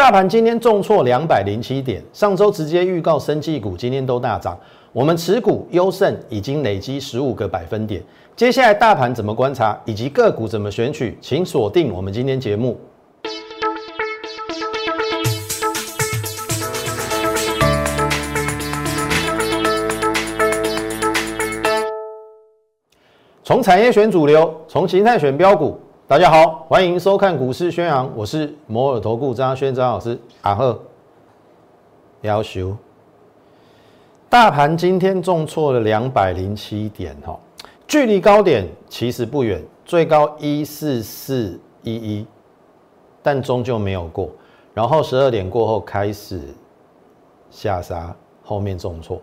大盘今天重挫两百零七点，上周直接预告生技股今天都大涨，我们持股优胜已经累积十五个百分点。接下来大盘怎么观察，以及个股怎么选取，请锁定我们今天节目。从产业选主流，从形态选标股。大家好，欢迎收看股市宣扬，我是摩尔投顾张轩张老师。阿赫，要求大盘今天重挫了两百零七点，哈，距离高点其实不远，最高一四四一一，但终究没有过。然后十二点过后开始下杀，后面重挫。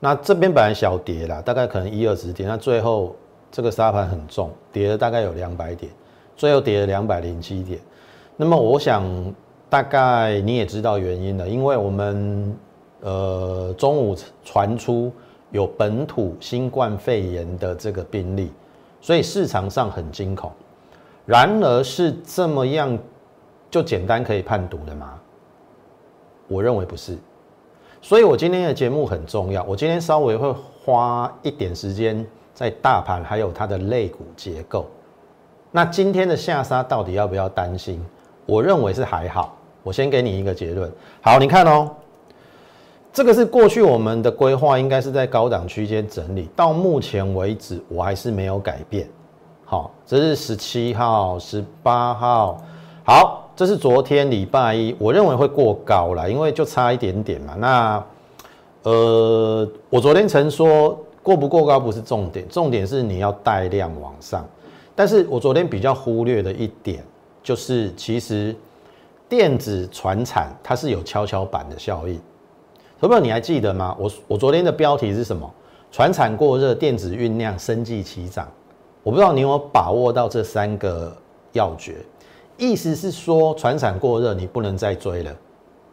那这边本来小跌啦，大概可能一二十点，那最后这个沙盘很重，跌了大概有两百点。最后跌了两百零七点，那么我想大概你也知道原因了，因为我们呃中午传出有本土新冠肺炎的这个病例，所以市场上很惊恐。然而是这么样就简单可以判读的吗？我认为不是。所以我今天的节目很重要，我今天稍微会花一点时间在大盘还有它的类股结构。那今天的下杀到底要不要担心？我认为是还好。我先给你一个结论。好，你看哦，这个是过去我们的规划，应该是在高档区间整理。到目前为止，我还是没有改变。好，这是十七号、十八号。好，这是昨天礼拜一，我认为会过高了，因为就差一点点嘛。那呃，我昨天曾说过不过高不是重点，重点是你要带量往上。但是我昨天比较忽略的一点，就是其实电子传产它是有跷跷板的效应。朋友你还记得吗？我我昨天的标题是什么？传产过热，电子酝酿，生计齐涨。我不知道你有没有把握到这三个要诀，意思是说传产过热，你不能再追了。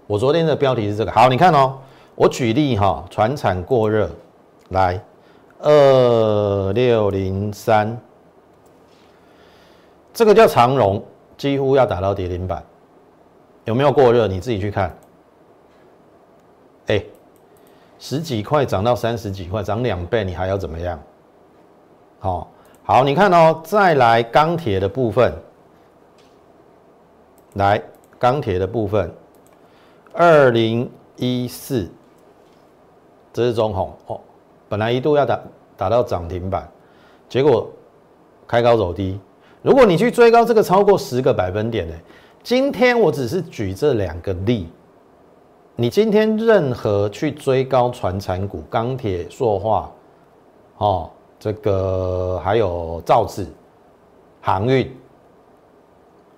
我昨天的标题是这个。好，你看哦，我举例哈，传产过热，来二六零三。这个叫长荣，几乎要打到跌停板，有没有过热？你自己去看。哎，十几块涨到三十几块，涨两倍，你还要怎么样？好，好，你看哦，再来钢铁的部分，来钢铁的部分，二零一四，这是中红哦，本来一度要打打到涨停板，结果开高走低。如果你去追高这个超过十个百分点呢？今天我只是举这两个例，你今天任何去追高船产股、钢铁、塑化，哦，这个还有造纸、航运，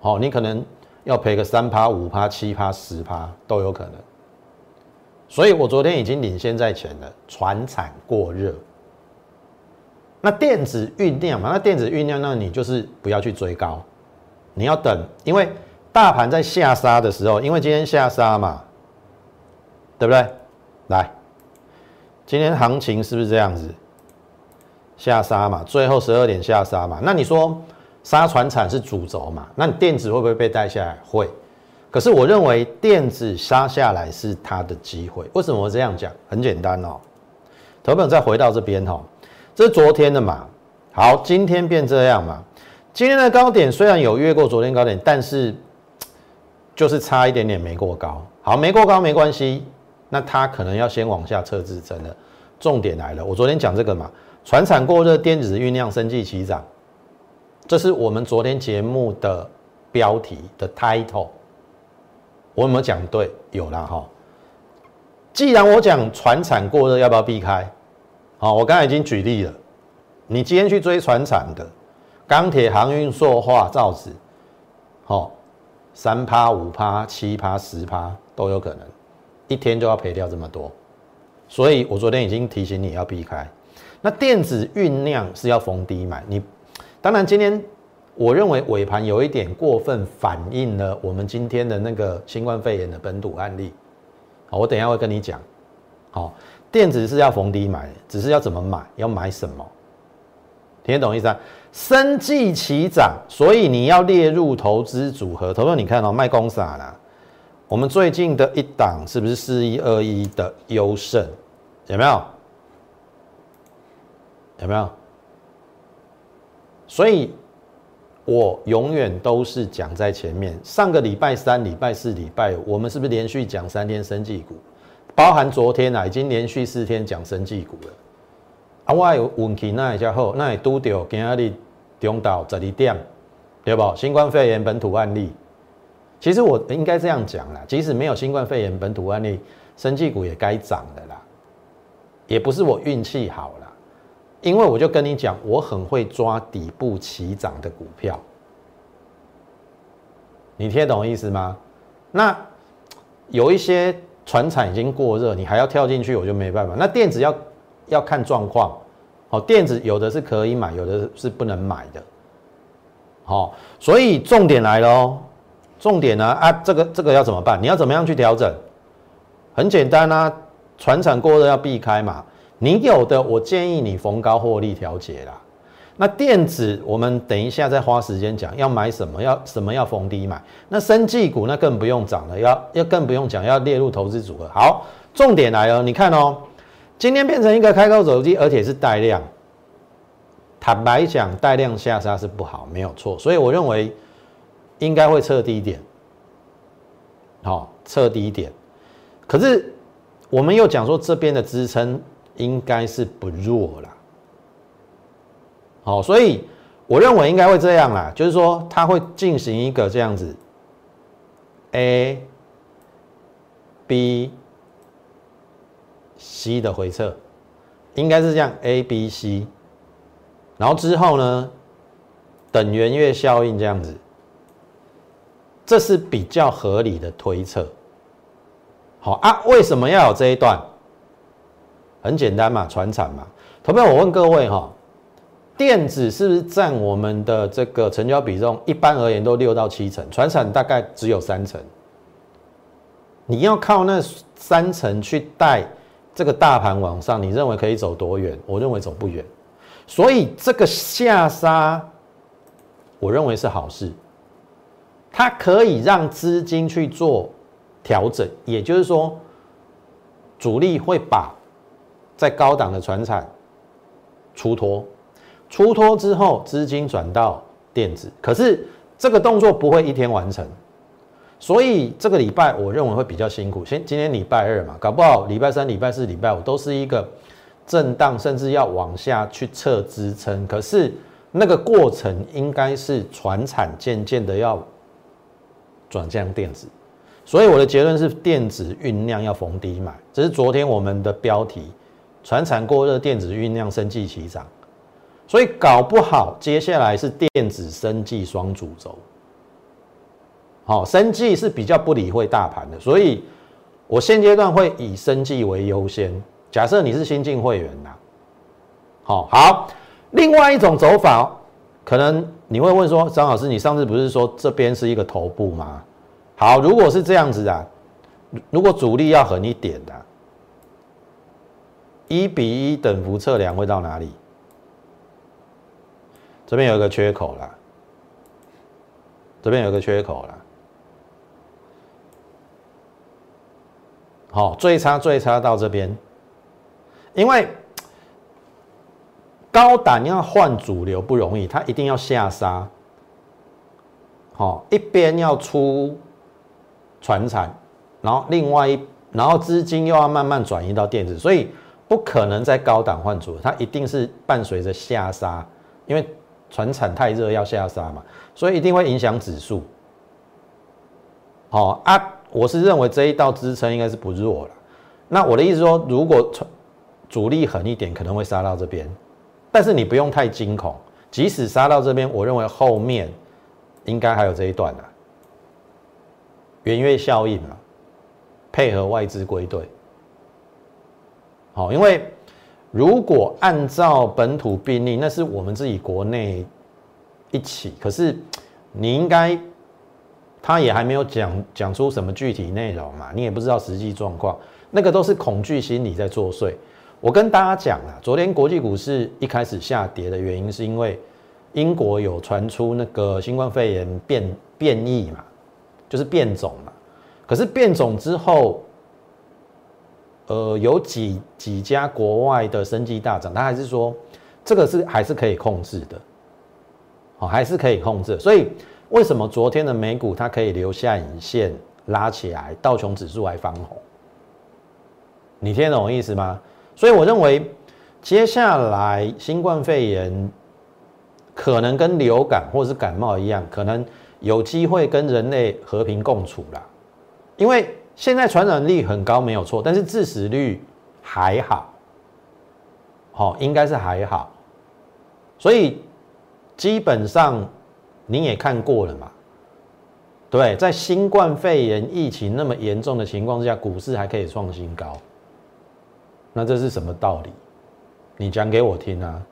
哦，你可能要赔个三趴、五趴、七趴、十趴都有可能。所以我昨天已经领先在前了，船产过热。那电子酝酿嘛，那电子酝酿，那你就是不要去追高，你要等，因为大盘在下杀的时候，因为今天下杀嘛，对不对？来，今天行情是不是这样子？下杀嘛，最后十二点下杀嘛，那你说杀船产是主轴嘛？那你电子会不会被带下来？会。可是我认为电子杀下来是它的机会。为什么我这样讲？很简单哦，投朋友再回到这边哈。这是昨天的嘛？好，今天变这样嘛？今天的高点虽然有越过昨天高点，但是 就是差一点点没过高。好，没过高没关系，那它可能要先往下测支撑的。重点来了，我昨天讲这个嘛，船产过热，电子酝酿，生计齐涨，这是我们昨天节目的标题的 title。我有没有讲对？有了哈。既然我讲船产过热，要不要避开？好，我刚才已经举例了。你今天去追船产的钢铁、航运、塑化、造纸，好，三趴、五趴、七趴、十趴都有可能，一天就要赔掉这么多。所以我昨天已经提醒你要避开。那电子酝酿是要逢低买。你当然今天我认为尾盘有一点过分反映了我们今天的那个新冠肺炎的本土案例。好，我等一下会跟你讲。好。电子是要逢低买，只是要怎么买，要买什么？听得懂意思啊？生计齐涨，所以你要列入投资组合。投资你看哦，卖公啥啦？我们最近的一档是不是四一二一的优胜？有没有？有没有？所以，我永远都是讲在前面。上个礼拜三、礼拜四、礼拜五，我们是不是连续讲三天生技股？包含昨天啊，已经连续四天讲生技股了。啊，我有运气那一下好，那也拄到今日中岛十二点，对不？新冠肺炎本土案例。其实我应该这样讲啦，即使没有新冠肺炎本土案例，生技股也该涨的啦。也不是我运气好啦。因为我就跟你讲，我很会抓底部起涨的股票，你听懂意思吗？那有一些船产已经过热，你还要跳进去，我就没办法。那电子要要看状况，哦，电子有的是可以买，有的是不能买的，好，所以重点来了哦，重点呢啊，这个这个要怎么办？你要怎么样去调整？很简单啊，船产过热要避开嘛。你有的，我建议你逢高获利调节啦。那电子，我们等一下再花时间讲，要买什么，要什么要逢低买。那生技股那更不用讲了，要要更不用讲，要列入投资组合。好，重点来了，你看哦，今天变成一个开高走低，而且是带量。坦白讲，带量下杀是不好，没有错。所以我认为应该会测低点，好，测低点。可是我们又讲说这边的支撑。应该是不弱啦。好，所以我认为应该会这样啦，就是说它会进行一个这样子，A、B、C 的回撤，应该是这样 A、B、C，然后之后呢，等圆月效应这样子，这是比较合理的推测。好啊，为什么要有这一段？很简单嘛，船产嘛。投票，我问各位哈，电子是不是占我们的这个成交比重？一般而言都六到七成，船产大概只有三成。你要靠那三成去带这个大盘往上，你认为可以走多远？我认为走不远。所以这个下杀，我认为是好事，它可以让资金去做调整，也就是说，主力会把。在高档的船产出脱，出脱之后资金转到电子，可是这个动作不会一天完成，所以这个礼拜我认为会比较辛苦。先今天礼拜二嘛，搞不好礼拜三、礼拜四、礼拜五都是一个震荡，甚至要往下去测支撑。可是那个过程应该是船产渐渐的要转向电子，所以我的结论是电子酝酿要逢低买，这是昨天我们的标题。船产过热，电子酝酿生计齐涨，所以搞不好接下来是电子生计双主轴。好，生计是比较不理会大盘的，所以我现阶段会以生计为优先。假设你是新进会员呐，好好，另外一种走法，可能你会问说，张老师，你上次不是说这边是一个头部吗？好，如果是这样子啊，如果主力要狠一点的。一比一等幅测量会到哪里？这边有一个缺口了，这边有一个缺口了。好，最差最差到这边，因为高档要换主流不容易，它一定要下杀。好，一边要出船产，然后另外一，然后资金又要慢慢转移到电子，所以。不可能在高档换主流，它一定是伴随着下杀，因为船产太热要下杀嘛，所以一定会影响指数。好啊，我是认为这一道支撑应该是不弱了。那我的意思说，如果主力狠一点，可能会杀到这边，但是你不用太惊恐，即使杀到这边，我认为后面应该还有这一段的圆月效应嘛，配合外资归队。好，因为如果按照本土病例，那是我们自己国内一起。可是你应该，他也还没有讲讲出什么具体内容嘛，你也不知道实际状况，那个都是恐惧心理在作祟。我跟大家讲啊，昨天国际股市一开始下跌的原因，是因为英国有传出那个新冠肺炎变变异嘛，就是变种嘛。可是变种之后，呃，有几几家国外的生技大涨，他还是说这个是还是可以控制的，好，还是可以控制。所以为什么昨天的美股它可以留下影线拉起来，道琼指数还翻红？你听懂我意思吗？所以我认为接下来新冠肺炎可能跟流感或者是感冒一样，可能有机会跟人类和平共处啦，因为。现在传染力很高，没有错，但是致死率还好，好，应该是还好，所以基本上你也看过了嘛，对，在新冠肺炎疫情那么严重的情况之下，股市还可以创新高，那这是什么道理？你讲给我听啊！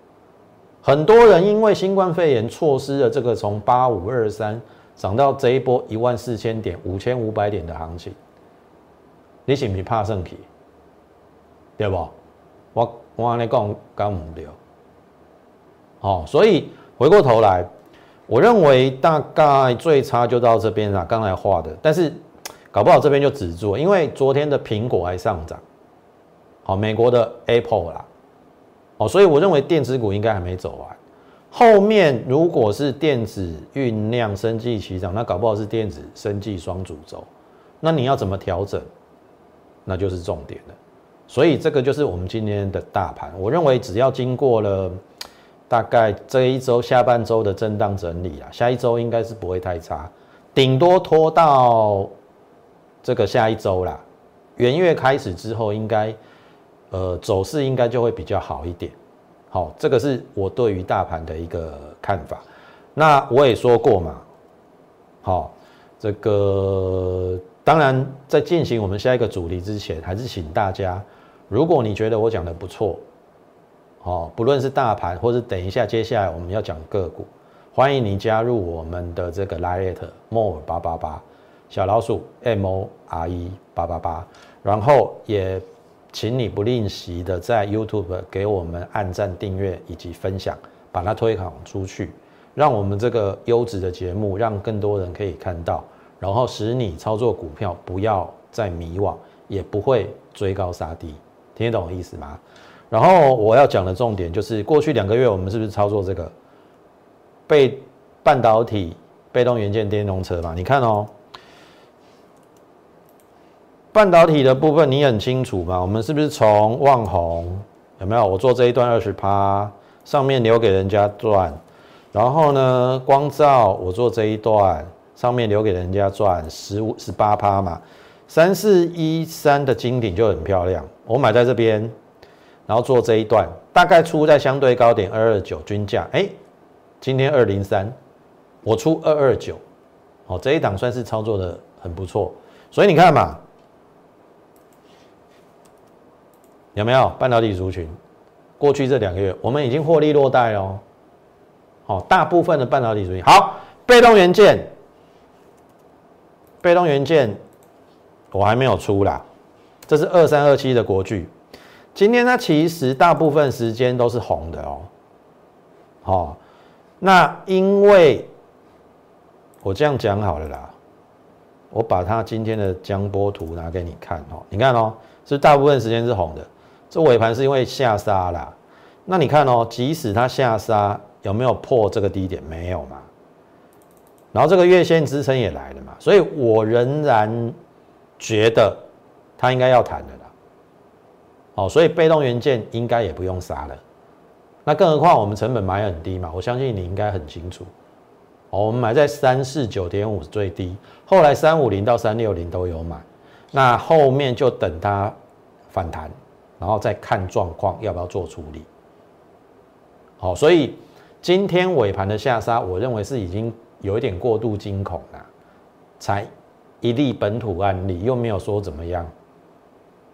很多人因为新冠肺炎错失了这个从八五二三涨到这一波一万四千点、五千五百点的行情。你是不是怕胜去？对不？我我安尼讲讲唔了。哦，所以回过头来，我认为大概最差就到这边啦。刚才画的，但是 搞不好这边就止住，因为昨天的苹果还上涨。好，美国的 Apple 啦。哦，所以我认为电子股应该还没走完。后面如果是电子酝酿生计齐涨，那搞不好是电子生计双主轴。那你要怎么调整？那就是重点了，所以这个就是我们今天的大盘。我认为只要经过了大概这一周下半周的震荡整理啊，下一周应该是不会太差，顶多拖到这个下一周啦。元月开始之后，应该呃走势应该就会比较好一点。好，这个是我对于大盘的一个看法。那我也说过嘛，好，这个。当然，在进行我们下一个主题之前，还是请大家，如果你觉得我讲的不错，哦，不论是大盘，或是等一下接下来我们要讲个股，欢迎你加入我们的这个 Lite More 八八八小老鼠 M O R E 八八八，然后也请你不吝惜的在 YouTube 给我们按赞、订阅以及分享，把它推广出去，让我们这个优质的节目，让更多人可以看到。然后使你操作股票不要再迷惘，也不会追高杀低，听得懂我意思吗？然后我要讲的重点就是，过去两个月我们是不是操作这个被半导体被动元件电动车嘛？你看哦，半导体的部分你很清楚嘛？我们是不是从旺宏有没有？我做这一段二十趴，上面留给人家赚，然后呢，光照我做这一段。上面留给人家赚十五十八趴嘛，三四一三的金顶就很漂亮，我买在这边，然后做这一段，大概出在相对高点二二九均价，哎，今天二零三，我出二二九，哦，这一档算是操作的很不错，所以你看嘛，有没有？半导体族群？过去这两个月我们已经获利落袋哦，好，大部分的半导体族群，好，被动元件。被动元件我还没有出啦，这是二三二七的国巨，今天它其实大部分时间都是红的哦。好，那因为我这样讲好了啦，我把它今天的江波图拿给你看哦，你看哦，是大部分时间是红的，这尾盘是因为下杀啦。那你看哦，即使它下杀，有没有破这个低点？没有嘛。然后这个月线支撑也来了嘛，所以我仍然觉得它应该要弹的。哦，所以被动元件应该也不用杀了。那更何况我们成本买很低嘛，我相信你应该很清楚。哦，我们买在三四九点五最低，后来三五零到三六零都有买。那后面就等它反弹，然后再看状况要不要做处理。好，所以今天尾盘的下杀，我认为是已经。有一点过度惊恐了，才一例本土案例，又没有说怎么样，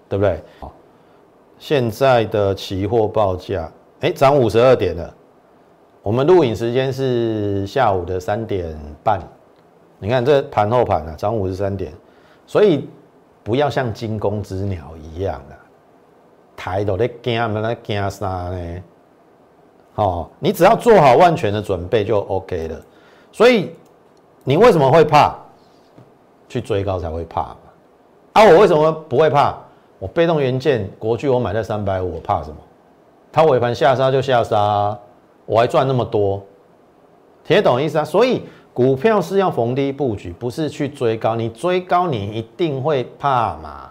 对不对？好，现在的期货报价，哎，涨五十二点了。我们录影时间是下午的三点半，你看这盘后盘啊，涨五十三点，所以不要像惊弓之鸟一样啊，抬头在惊，在惊啥呢？哦，你只要做好万全的准备就 OK 了。所以，你为什么会怕？去追高才会怕？啊，我为什么不会怕？我被动元件国巨我买在三百五，我怕什么？它尾盘下杀就下杀，我还赚那么多，听懂意思啊？所以股票是要逢低布局，不是去追高。你追高，你一定会怕嘛。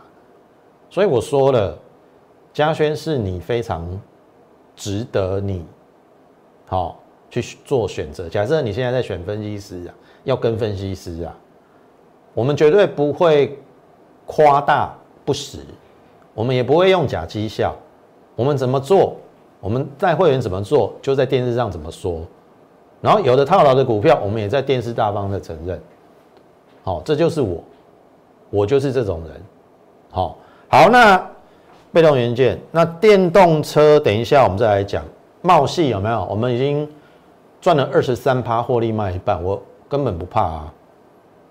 所以我说了，嘉轩是你非常值得你好去做选择。假设你现在在选分析师啊，要跟分析师啊，我们绝对不会夸大不实，我们也不会用假绩效，我们怎么做？我们在会员怎么做，就在电视上怎么说，然后有的套牢的股票，我们也在电视大方的承认。好，这就是我，我就是这种人。好，好，那被动元件，那电动车，等一下我们再来讲。茂系有没有？我们已经赚了二十三趴，获利卖一半，我根本不怕啊。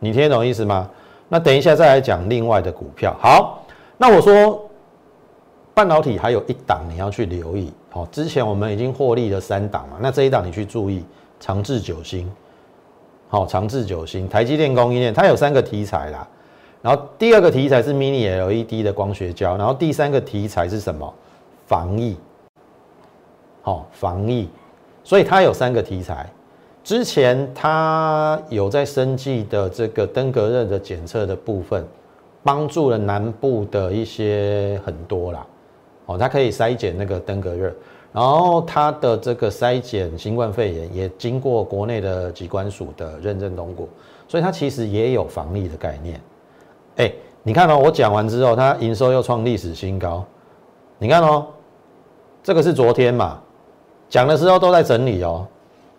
你听得懂意思吗？那等一下再来讲另外的股票。好，那我说。半导体还有一档你要去留意，好，之前我们已经获利了三档嘛，那这一档你去注意长治久兴，好，长治久兴，台积电供应链它有三个题材啦，然后第二个题材是 Mini LED 的光学胶，然后第三个题材是什么？防疫，好，防疫，所以它有三个题材，之前它有在生技的这个登革热的检测的部分，帮助了南部的一些很多啦。它可以筛检那个登革热，然后它的这个筛检新冠肺炎也经过国内的机关署的认证通过，所以它其实也有防疫的概念。哎，你看哦，我讲完之后，它营收又创历史新高。你看哦，这个是昨天嘛，讲的时候都在整理哦。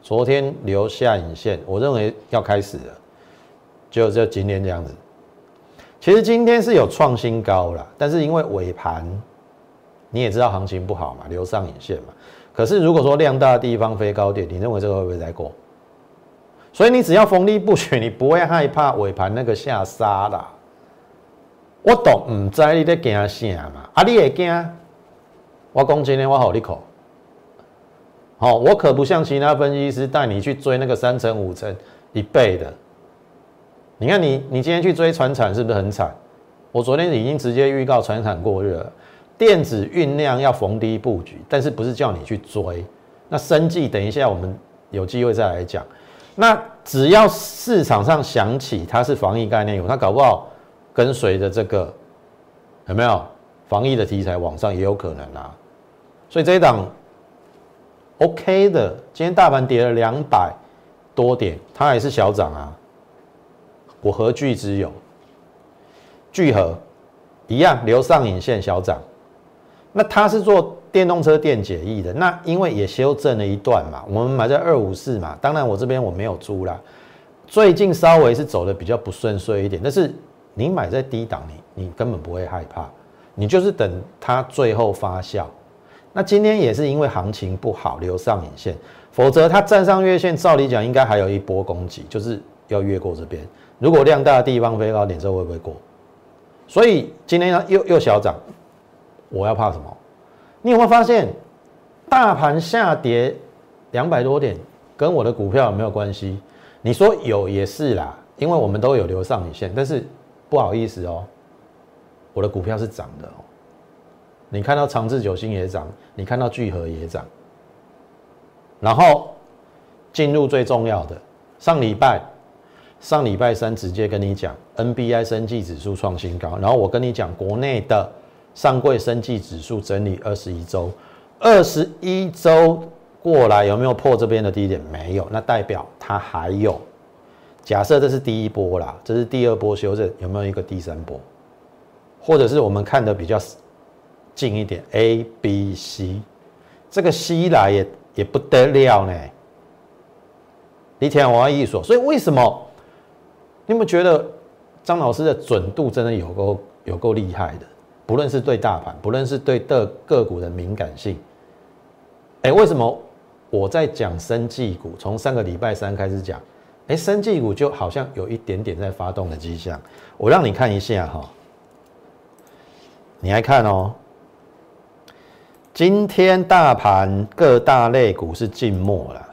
昨天留下影线，我认为要开始了，就就今天这样子。其实今天是有创新高了，但是因为尾盘。你也知道行情不好嘛，留上影线嘛。可是如果说量大的地方飞高点，你认为这个会不会再过？所以你只要逢低不选，你不会害怕尾盘那个下杀啦。我懂，唔知你在惊啥嘛？啊，你也惊？我讲今天我好你口。好，我可不像其他分析师带你去追那个三成、五成、一倍的。你看你，你今天去追船产是不是很惨？我昨天已经直接预告船产过热了。电子酝酿要逢低布局，但是不是叫你去追？那生计等一下我们有机会再来讲。那只要市场上想起它是防疫概念股，它搞不好跟随着这个有没有防疫的题材往上也有可能啊。所以这一档 OK 的，今天大盘跌了两百多点，它还是小涨啊。我何惧之有聚合一样留上影线小涨。那它是做电动车电解液的，那因为也修正了一段嘛，我们买在二五四嘛，当然我这边我没有租啦，最近稍微是走的比较不顺遂一点，但是你买在低档，你你根本不会害怕，你就是等它最后发酵。那今天也是因为行情不好留上影线，否则它站上月线，照理讲应该还有一波攻击，就是要越过这边。如果量大的地方飞高点之后会不会过？所以今天又又小涨。我要怕什么？你有没有发现，大盘下跌两百多点，跟我的股票有没有关系？你说有也是啦，因为我们都有留上影线，但是不好意思哦，我的股票是涨的哦。你看到长治久兴也涨，你看到聚合也涨，然后进入最重要的，上礼拜上礼拜三直接跟你讲，NBI 升绩指数创新高，然后我跟你讲国内的。上柜升绩指数整理二十一周，二十一周过来有没有破这边的低点？没有，那代表它还有。假设这是第一波啦，这是第二波修正，有没有一个第三波？或者是我们看的比较近一点，A、B、C，这个 C 来也也不得了呢。你听我意思说，所以为什么？你们觉得张老师的准度真的有够有够厉害的？不论是对大盘，不论是对的个股的敏感性，哎，为什么我在讲生技股？从上个礼拜三开始讲，哎，生技股就好像有一点点在发动的迹象。我让你看一下哈，你来看哦。今天大盘各大类股是静默了，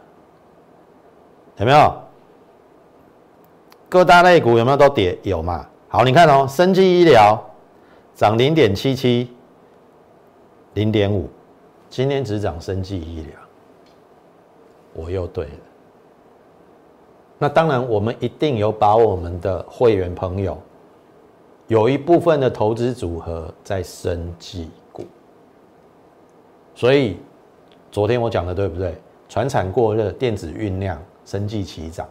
有没有？各大类股有没有都跌？有嘛？好，你看哦，生技医疗。涨零点七七，零点五，今天只涨生技医疗，我又对了。那当然，我们一定有把我们的会员朋友有一部分的投资组合在生技股，所以昨天我讲的对不对？船产过热，电子酝酿，生技齐涨，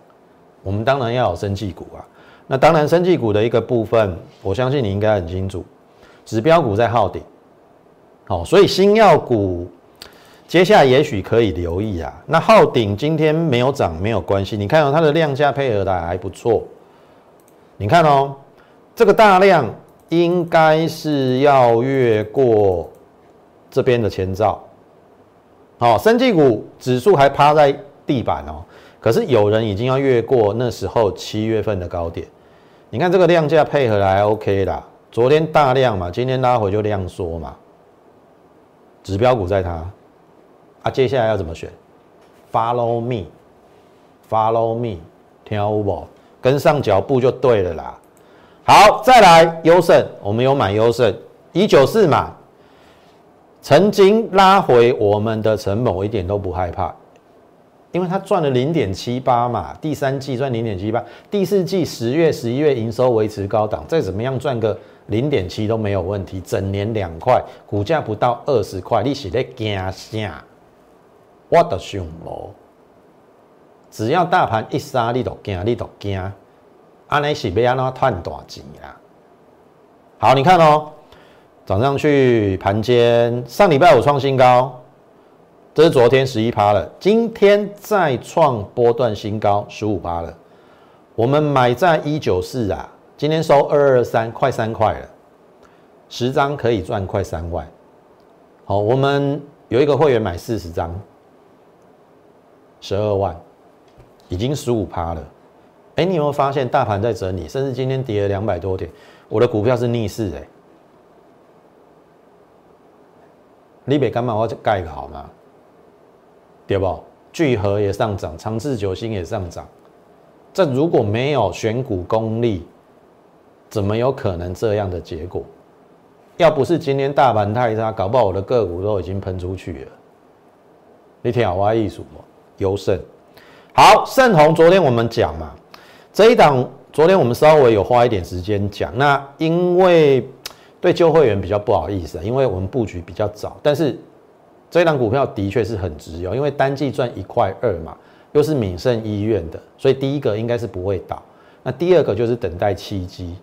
我们当然要有生技股啊。那当然，生技股的一个部分，我相信你应该很清楚，指标股在耗顶，好，所以新药股。接下来也许可以留意啊。那耗顶今天没有涨没有关系，你看到它的量价配合的还不错。你看哦，这个大量应该是要越过这边的前兆。好，生技股指数还趴在地板哦，可是有人已经要越过那时候七月份的高点。你看这个量价配合还 OK 啦，昨天大量嘛，今天拉回就量缩嘛，指标股在它。啊，接下来要怎么选？Follow me，Follow me，听有无？跟上脚步就对了啦。好，再来优胜，我们有买优胜一九四嘛，曾经拉回我们的成本，我一点都不害怕，因为它赚了零点七八嘛，第三季赚零点七八，第四季十月、十一月营收维持高档，再怎么样赚个零点七都没有问题，整年两块，股价不到二十块，你是在惊啥？我的想无，只要大盘一杀，你都惊，你都惊，安尼是要安怎赚大钱啦？好，你看哦，涨上去，盘间上礼拜五创新高，这是昨天十一趴了，今天再创波段新高十五趴了。我们买在一九四啊，今天收二二三，快三块了，十张可以赚快三万。好，我们有一个会员买四十张。十二万，已经十五趴了。哎，你有没有发现大盘在整理，甚至今天跌了两百多点，我的股票是逆势哎。你别干嘛，我盖个好吗？对不？聚合也上涨，长治久兴也上涨。这如果没有选股功力，怎么有可能这样的结果？要不是今天大盘太差，搞不好我的个股都已经喷出去了。你听好我意思不？优胜，好，盛虹，昨天我们讲嘛，这一档昨天我们稍微有花一点时间讲，那因为对旧会员比较不好意思，因为我们布局比较早，但是这一档股票的确是很值有，因为单季赚一块二嘛，又是闽盛医院的，所以第一个应该是不会倒，那第二个就是等待契机，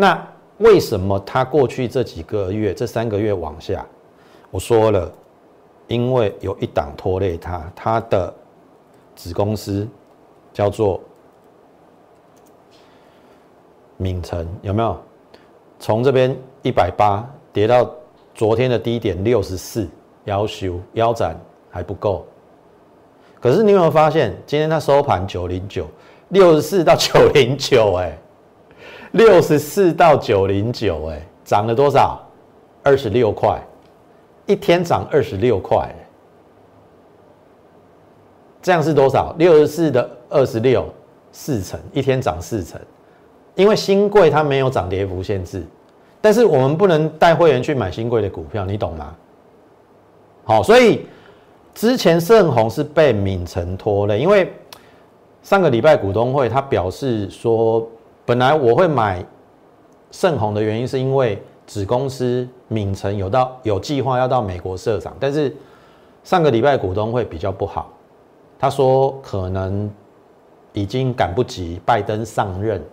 那为什么它过去这几个月这三个月往下？我说了，因为有一档拖累它，它的。子公司叫做闽城，有没有？从这边一百八跌到昨天的低点六十四，腰修腰斩还不够。可是你有没有发现，今天它收盘九零九，六十四到九零九，哎，六十四到九零九，哎，涨了多少？二十六块，一天涨二十六块。这样是多少？六十四的二十六，四成，一天涨四成。因为新贵它没有涨跌幅限制，但是我们不能带会员去买新贵的股票，你懂吗？好，所以之前盛虹是被敏成拖累，因为上个礼拜股东会他表示说，本来我会买盛虹的原因是因为子公司敏成有到有计划要到美国设厂，但是上个礼拜股东会比较不好。他说：“可能已经赶不及拜登上任，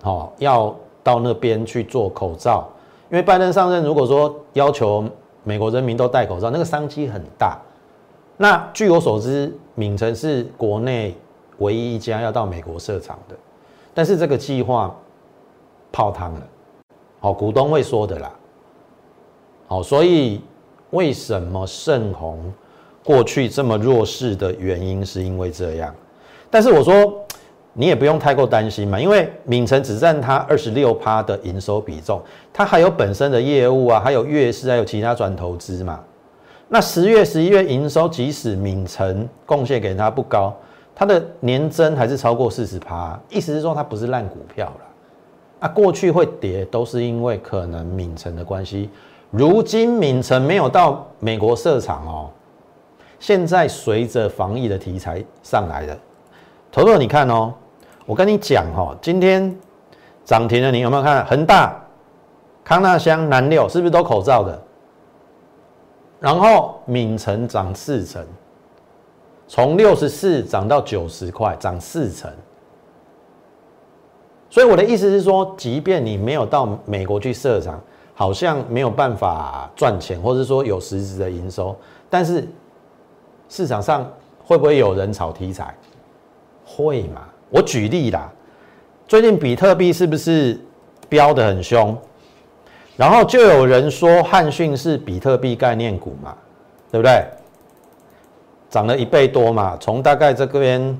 好要到那边去做口罩，因为拜登上任，如果说要求美国人民都戴口罩，那个商机很大。那据我所知，闽城是国内唯一一家要到美国设厂的，但是这个计划泡汤了。好，股东会说的啦。好，所以为什么盛虹？”过去这么弱势的原因是因为这样，但是我说你也不用太过担心嘛，因为敏城只占它二十六趴的营收比重，它还有本身的业务啊，还有月市，还有其他转投资嘛。那十月、十一月营收，即使敏城贡献给他不高，它的年增还是超过四十趴，意思是说它不是烂股票了。啊，过去会跌都是因为可能敏城的关系，如今敏城没有到美国设厂哦，现在随着防疫的题材上来的，头头你看哦，我跟你讲哦，今天涨停的你有没有看？恒大、康纳香、南六是不是都口罩的？然后敏成涨四成，从六十四涨到九十块，涨四成。所以我的意思是说，即便你没有到美国去设厂，好像没有办法赚钱，或者说有实质的营收，但是市场上会不会有人炒题材？会嘛？我举例啦，最近比特币是不是飙得很凶？然后就有人说汉讯是比特币概念股嘛，对不对？涨了一倍多嘛，从大概这边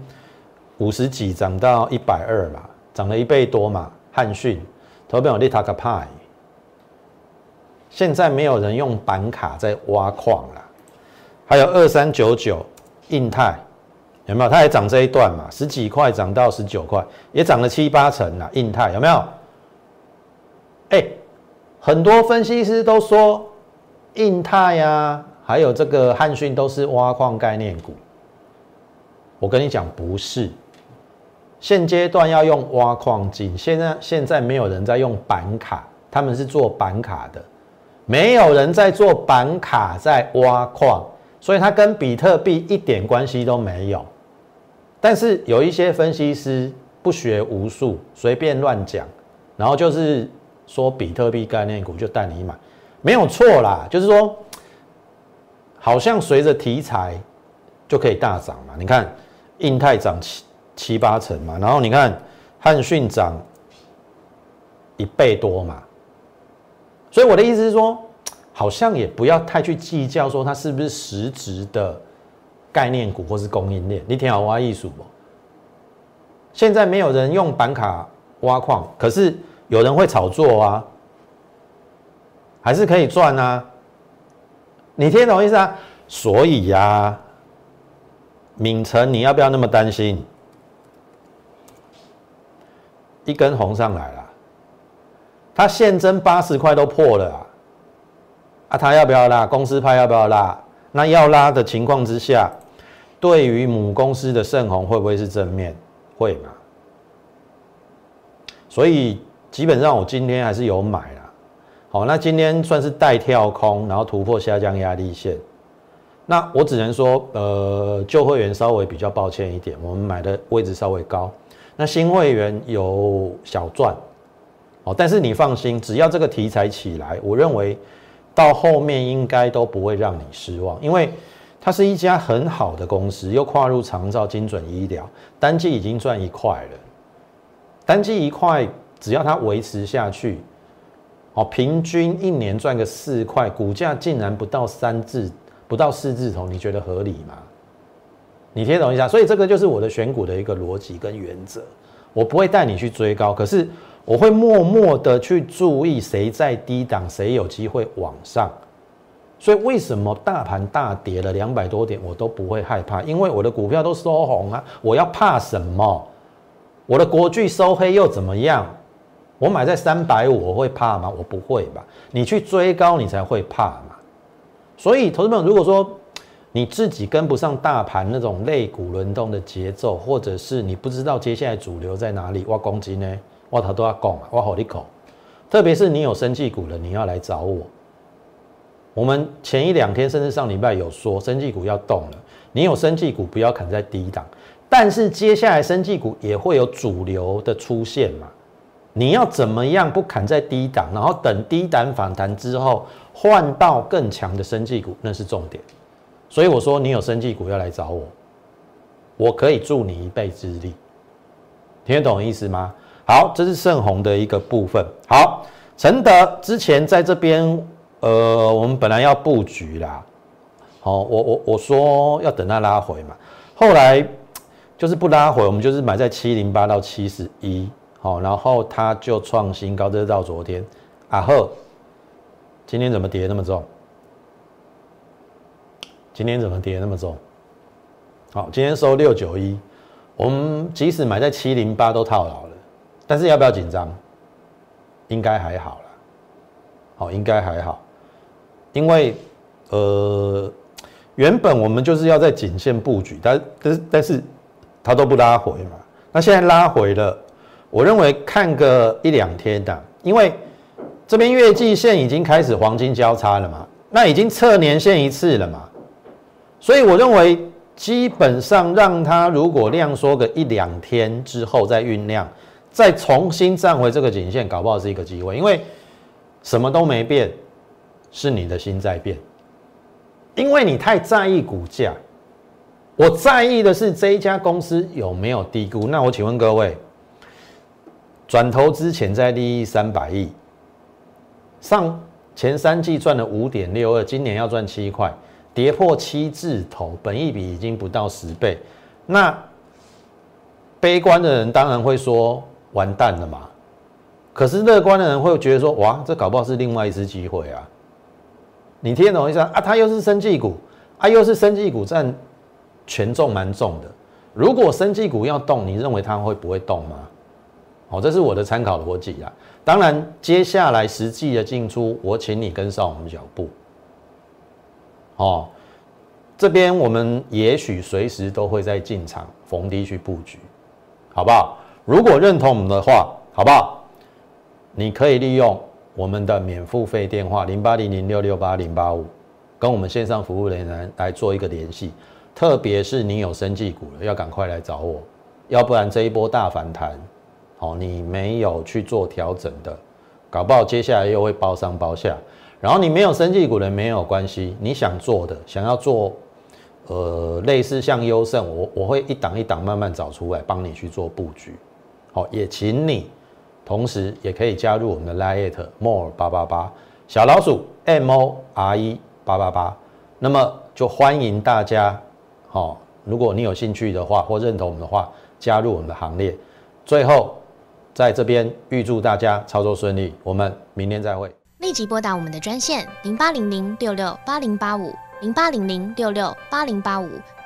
五十几涨到一百二嘛，涨了一倍多嘛。汉讯，投票有利塔克派，现在没有人用板卡在挖矿了。还有二三九九印泰，有没有？它也涨这一段嘛，十几块涨到十九块，也涨了七八成了。印泰有没有？哎。很多分析师都说，印泰呀，还有这个汉讯都是挖矿概念股。我跟你讲，不是。现阶段要用挖矿机，现在现在没有人在用板卡，他们是做板卡的，没有人在做板卡在挖矿，所以它跟比特币一点关系都没有。但是有一些分析师不学无术，随便乱讲，然后就是。说比特币概念股就带你买，没有错啦。就是说，好像随着题材就可以大涨嘛。你看，印泰涨七七八成嘛，然后你看汉讯涨一倍多嘛。所以我的意思是说，好像也不要太去计较说它是不是实质的概念股或是供应链。你听好挖艺术不？现在没有人用板卡挖矿，可是。有人会炒作啊，还是可以赚啊？你听懂意思啊？所以呀，敏成，你要不要那么担心？一根红上来了，它现增八十块都破了啊！啊，他要不要拉？公司派要不要拉？那要拉的情况之下，对于母公司的盛虹会不会是正面？会嘛？所以。基本上我今天还是有买啦，好，那今天算是带跳空，然后突破下降压力线。那我只能说，呃，旧会员稍微比较抱歉一点，我们买的位置稍微高。那新会员有小赚，哦，但是你放心，只要这个题材起来，我认为到后面应该都不会让你失望，因为它是一家很好的公司，又跨入长照精准医疗，单季已经赚一块了，单季一块。只要它维持下去，哦，平均一年赚个四块，股价竟然不到三字，不到四字头，你觉得合理吗？你听懂一下，所以这个就是我的选股的一个逻辑跟原则。我不会带你去追高，可是我会默默的去注意谁在低档，谁有机会往上。所以为什么大盘大跌了两百多点，我都不会害怕，因为我的股票都收红啊，我要怕什么？我的国巨收黑又怎么样？我买在三百五，我会怕吗？我不会吧。你去追高，你才会怕嘛。所以，投资朋友，如果说你自己跟不上大盘那种类股轮动的节奏，或者是你不知道接下来主流在哪里，挖攻击呢？挖头都要拱啊，挖好利口。特别是你有生技股了，你要来找我。我们前一两天甚至上礼拜有说，生技股要动了。你有生技股，不要砍在低档。但是接下来生技股也会有主流的出现嘛。你要怎么样不砍在低档，然后等低档反弹之后换到更强的生技股，那是重点。所以我说你有生技股要来找我，我可以助你一臂之力。听得懂意思吗？好，这是盛虹的一个部分。好，承德之前在这边，呃，我们本来要布局啦。好，我我我说要等它拉回嘛，后来就是不拉回，我们就是买在七零八到七十一。好，然后它就创新高，这是到昨天，啊呵，今天怎么跌那么重？今天怎么跌那么重？好，今天收六九一，我们即使买在七零八都套牢了，但是要不要紧张？应该还好了，好，应该还好，因为呃，原本我们就是要在颈线布局，但但是但是它都不拉回嘛，那现在拉回了，我认为看个一两天的，因为这边月季线已经开始黄金交叉了嘛，那已经测年线一次了嘛，所以我认为基本上让它如果量缩个一两天之后再酝酿。再重新站回这个颈线，搞不好是一个机会，因为什么都没变，是你的心在变，因为你太在意股价，我在意的是这一家公司有没有低估。那我请问各位，转投资潜在利益三百亿，上前三季赚了五点六二，今年要赚七块，跌破七字头，本益比已经不到十倍，那悲观的人当然会说。完蛋了嘛？可是乐观的人会觉得说：哇，这搞不好是另外一次机会啊！你听懂意思啊？它又是生技股，啊，又是生技股占权重蛮重的。如果生技股要动，你认为它会不会动吗？哦，这是我的参考逻辑啊。当然，接下来实际的进出，我请你跟上我们脚步。哦，这边我们也许随时都会在进场逢低去布局，好不好？如果认同我们的话，好不好？你可以利用我们的免付费电话零八零零六六八零八五，跟我们线上服务人员来做一个联系。特别是你有生技股了，要赶快来找我，要不然这一波大反弹，好，你没有去做调整的，搞不好接下来又会包上包下。然后你没有生技股的没有关系，你想做的，想要做。呃，类似像优胜，我我会一档一档慢慢找出来，帮你去做布局。好，也请你同时也可以加入我们的 Lite More 八八八小老鼠 M O R E 八八八。那么就欢迎大家，好，如果你有兴趣的话或认同我们的话，加入我们的行列。最后，在这边预祝大家操作顺利，我们明天再会。立即拨打我们的专线零八零零六六八零八五。零八零零六六八零八五